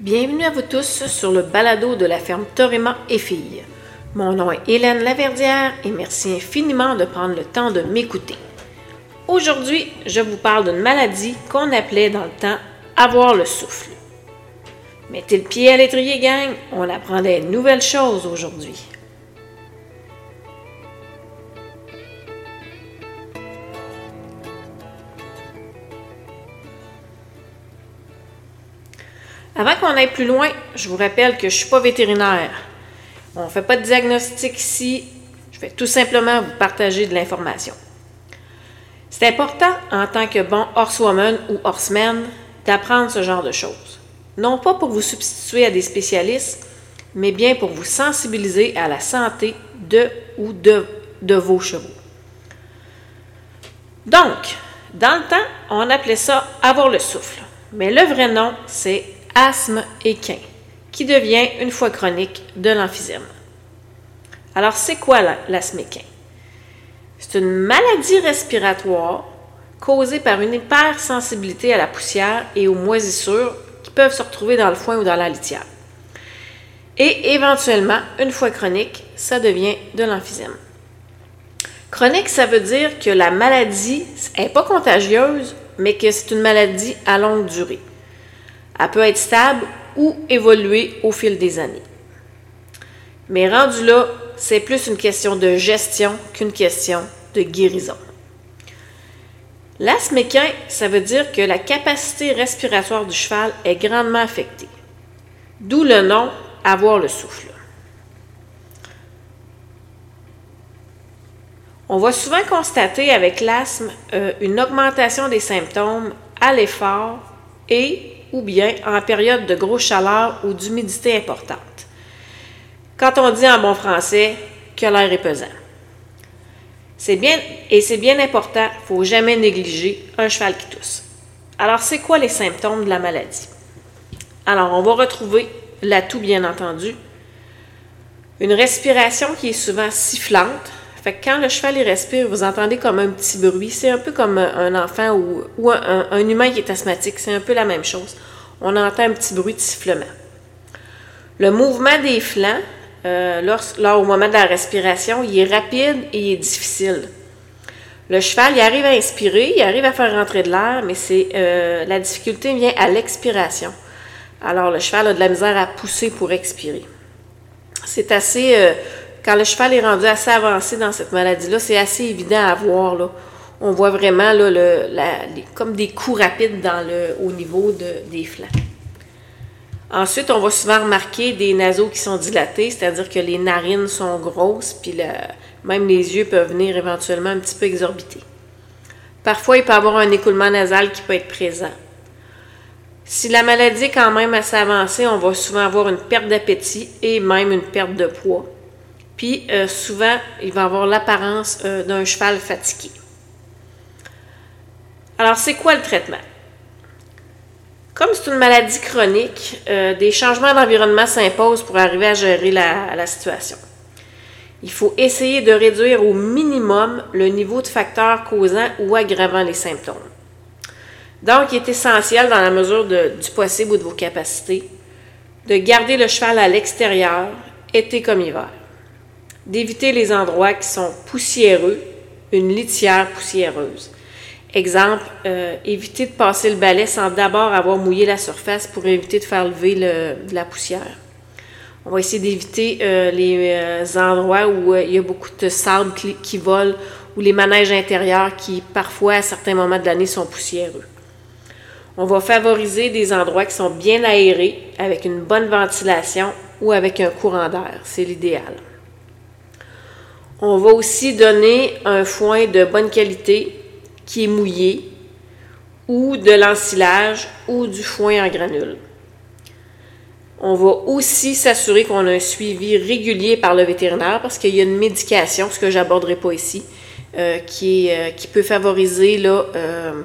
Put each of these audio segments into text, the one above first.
Bienvenue à vous tous sur le balado de la ferme Torima et Filles. Mon nom est Hélène Laverdière et merci infiniment de prendre le temps de m'écouter. Aujourd'hui, je vous parle d'une maladie qu'on appelait dans le temps avoir le souffle. Mettez le pied à l'étrier, gang, on apprend des nouvelles choses aujourd'hui. Avant qu'on aille plus loin, je vous rappelle que je ne suis pas vétérinaire. On ne fait pas de diagnostic ici. Je vais tout simplement vous partager de l'information. C'est important, en tant que bon horsewoman ou horseman, d'apprendre ce genre de choses. Non pas pour vous substituer à des spécialistes, mais bien pour vous sensibiliser à la santé de ou de, de vos chevaux. Donc, dans le temps, on appelait ça avoir le souffle. Mais le vrai nom, c'est asthme équin, qui devient, une fois chronique, de l'emphysème. Alors, c'est quoi l'asthme équin? C'est une maladie respiratoire causée par une hypersensibilité à la poussière et aux moisissures qui peuvent se retrouver dans le foin ou dans la litière. Et éventuellement, une fois chronique, ça devient de l'emphysème. Chronique, ça veut dire que la maladie n'est pas contagieuse, mais que c'est une maladie à longue durée. Elle peut être stable ou évoluer au fil des années. Mais rendu là, c'est plus une question de gestion qu'une question de guérison. L'asthme équin, ça veut dire que la capacité respiratoire du cheval est grandement affectée. D'où le nom avoir le souffle. On va souvent constater avec l'asthme euh, une augmentation des symptômes à l'effort et ou bien en période de grosse chaleur ou d'humidité importante. Quand on dit en bon français que l'air est pesant. C'est bien, et c'est bien important, il ne faut jamais négliger un cheval qui tousse. Alors, c'est quoi les symptômes de la maladie? Alors, on va retrouver l'atout, bien entendu, une respiration qui est souvent sifflante. Fait que quand le cheval il respire, vous entendez comme un petit bruit. C'est un peu comme un enfant ou, un humain qui est asthmatique. C'est un peu la même chose. On entend un petit bruit de sifflement. Le mouvement des flancs, euh, lors, au moment de la respiration, il est rapide et il est difficile. Le cheval, il arrive à inspirer, il arrive à faire rentrer de l'air, mais c'est euh, la difficulté vient à l'expiration. Alors, le cheval a de la misère à pousser pour expirer. C'est assez, euh, quand le cheval est rendu assez avancé dans cette maladie-là, c'est assez évident à voir. On voit vraiment comme des coups rapides au niveau de, des flancs. Ensuite, on va souvent remarquer des naseaux qui sont dilatés, c'est-à-dire que les narines sont grosses, puis même les yeux peuvent venir éventuellement un petit peu exorbités. Parfois, il peut y avoir un écoulement nasal qui peut être présent. Si la maladie est quand même assez avancée, on va souvent avoir une perte d'appétit et même une perte de poids. Puis euh, souvent, il va avoir l'apparence euh, d'un cheval fatigué. Alors, c'est quoi le traitement? Comme c'est une maladie chronique, euh, des changements d'environnement s'imposent pour arriver à gérer la, situation. Il faut essayer de réduire au minimum le niveau de facteurs causant ou aggravant les symptômes. Donc, il est essentiel, dans la mesure du possible ou de vos capacités, de garder le cheval à l'extérieur, été comme hiver. D'éviter les endroits qui sont poussiéreux, une litière poussiéreuse. Exemple, euh, éviter de passer le balai sans d'abord avoir mouillé la surface pour éviter de faire lever de la poussière. On va essayer d'éviter euh, les euh, endroits où il y a beaucoup de sable qui, qui vole ou les manèges intérieurs qui, parfois, à certains moments de l'année, sont poussiéreux. On va favoriser des endroits qui sont bien aérés, avec une bonne ventilation ou avec un courant d'air. C'est l'idéal. On va aussi donner un foin de bonne qualité qui est mouillé, ou de l'ensilage, ou du foin en granules. On va aussi s'assurer qu'on a un suivi régulier par le vétérinaire parce qu'il y a une médication, ce que j'aborderai pas ici, euh, qui, euh, qui, peut favoriser euh,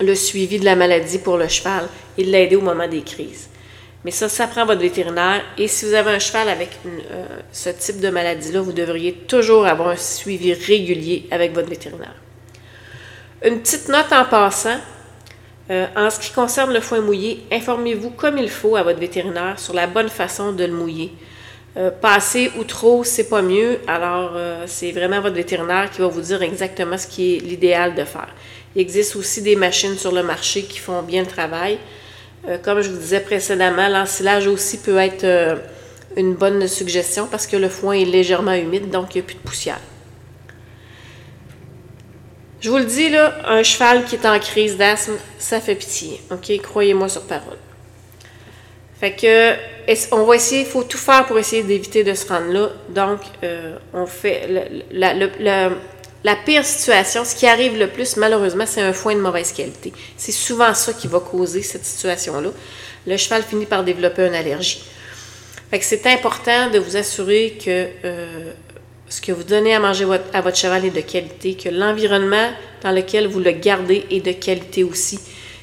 le suivi de la maladie pour le cheval et l'aider au moment des crises. Mais ça, ça prend votre vétérinaire. Et si vous avez un cheval avec ce type de maladie-là, vous devriez toujours avoir un suivi régulier avec votre vétérinaire. Une petite note en passant. Euh, en ce qui concerne le foin mouillé, informez-vous comme il faut à votre vétérinaire sur la bonne façon de le mouiller. Euh, passer ou trop, c'est pas mieux. Alors, euh, c'est vraiment votre vétérinaire qui va vous dire exactement ce qui est l'idéal de faire. Il existe aussi des machines sur le marché qui font bien le travail. Comme je vous disais précédemment, l'ensilage aussi peut être une bonne suggestion parce que le foin est légèrement humide, donc il n'y a plus de poussière. Je vous le dis, là, un cheval qui est en crise d'asthme, ça fait pitié. OK? Croyez-moi sur parole. Fait que, on va essayer, il faut tout faire pour essayer d'éviter de se rendre là. Donc, euh, on fait. la pire situation, ce qui arrive le plus, malheureusement, c'est un foin de mauvaise qualité. C'est souvent ça qui va causer cette situation-là. Le cheval finit par développer une allergie. Fait que c'est important de vous assurer que euh, ce que vous donnez à manger à votre cheval est de qualité, que l'environnement dans lequel vous le gardez est de qualité aussi.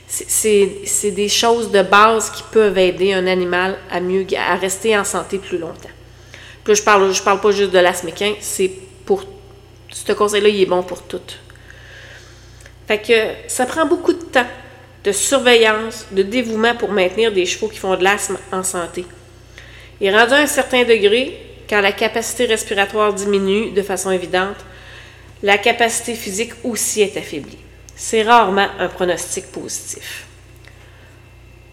C'est des choses de base qui peuvent aider un animal à mieux rester en santé plus longtemps. Je parle, parle pas juste de l'asméquin, c'est pour ce conseil-là, il est bon pour tout. Fait que ça prend beaucoup de temps, de surveillance, de dévouement pour maintenir des chevaux qui font de l'asthme en santé. Et rendu à un certain degré, quand la capacité respiratoire diminue de façon évidente, la capacité physique aussi est affaiblie. C'est rarement un pronostic positif.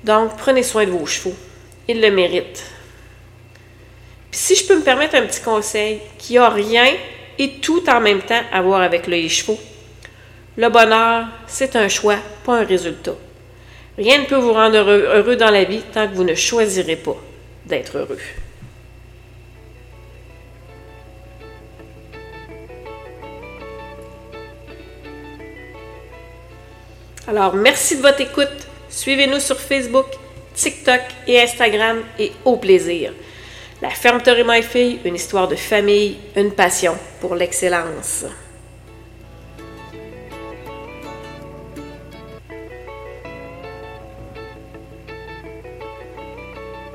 Donc, prenez soin de vos chevaux. Ils le méritent. Puis si je peux me permettre un petit conseil qui a rien et tout en même temps à voir avec les chevaux, le bonheur, c'est un choix, pas un résultat. Rien ne peut vous rendre heureux dans la vie tant que vous ne choisirez pas d'être heureux. Alors, merci de votre écoute. Suivez-nous sur Facebook, TikTok et Instagram et au plaisir. La ferme et My Fille, une histoire de famille, une passion pour l'excellence.